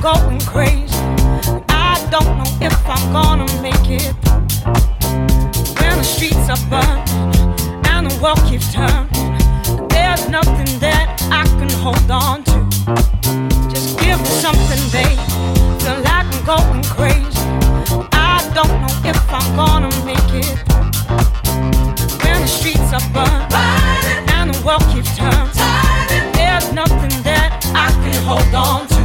going crazy. I don't know if I'm gonna make it. When the streets are burned and the world keeps turning, there's nothing that I can hold on to. Just give me something, babe. Feel like I'm going crazy. I don't know if I'm gonna make it. When the streets are burned and the world keeps turning, there's nothing that I can hold on to.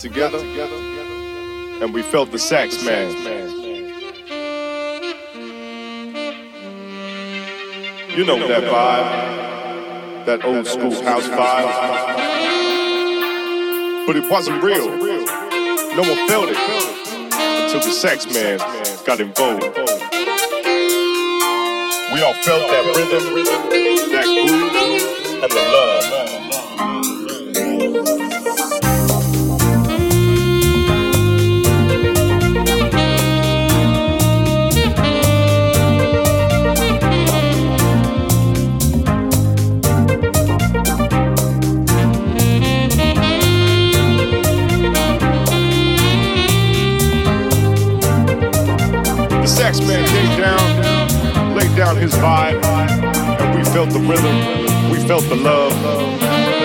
Together and we felt the sax man. You know that vibe, that old school house vibe. But it wasn't real. No one felt it until the sax man got involved. We all felt that rhythm, that groove, and the love. Down laid down his vibe, and we felt the rhythm, we felt the love.